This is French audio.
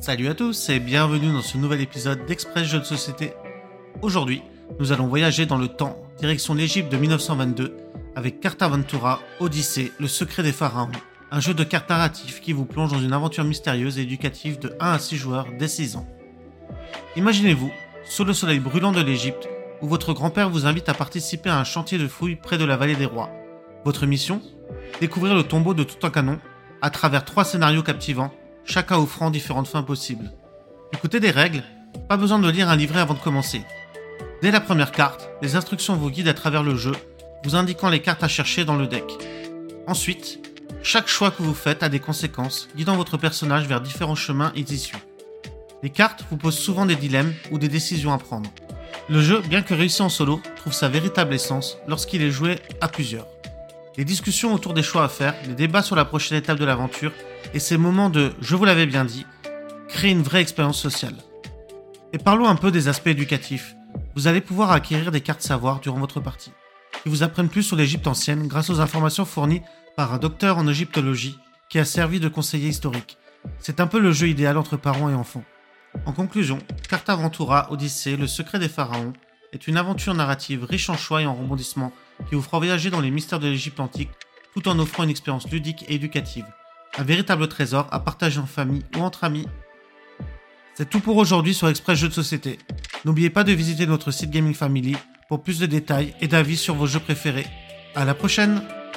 Salut à tous et bienvenue dans ce nouvel épisode d'Express Jeux de Société. Aujourd'hui, nous allons voyager dans le temps, direction l'Égypte de 1922, avec Carta Ventura, Odyssée, le secret des pharaons, un jeu de cartes narratif qui vous plonge dans une aventure mystérieuse et éducative de 1 à 6 joueurs dès 6 ans. Imaginez-vous, sous le soleil brûlant de l'Égypte, où votre grand-père vous invite à participer à un chantier de fouilles près de la vallée des rois. Votre mission? Découvrir le tombeau de Toutankhamon à travers trois scénarios captivants, chacun offrant différentes fins possibles. Écoutez des règles, pas besoin de lire un livret avant de commencer. Dès la première carte, les instructions vous guident à travers le jeu, vous indiquant les cartes à chercher dans le deck. Ensuite, chaque choix que vous faites a des conséquences, guidant votre personnage vers différents chemins et issues. Les cartes vous posent souvent des dilemmes ou des décisions à prendre. Le jeu, bien que réussi en solo, trouve sa véritable essence lorsqu'il est joué à plusieurs. Les discussions autour des choix à faire, les débats sur la prochaine étape de l'aventure et ces moments de je vous l'avais bien dit créent une vraie expérience sociale. Et parlons un peu des aspects éducatifs. Vous allez pouvoir acquérir des cartes savoir durant votre partie, qui vous apprennent plus sur l'Égypte ancienne grâce aux informations fournies par un docteur en égyptologie qui a servi de conseiller historique. C'est un peu le jeu idéal entre parents et enfants. En conclusion, Carta Ventura Odyssée, le secret des pharaons, est une aventure narrative riche en choix et en rebondissements qui vous fera voyager dans les mystères de l'Égypte antique tout en offrant une expérience ludique et éducative. Un véritable trésor à partager en famille ou entre amis. C'est tout pour aujourd'hui sur Express Jeux de Société. N'oubliez pas de visiter notre site Gaming Family pour plus de détails et d'avis sur vos jeux préférés. À la prochaine!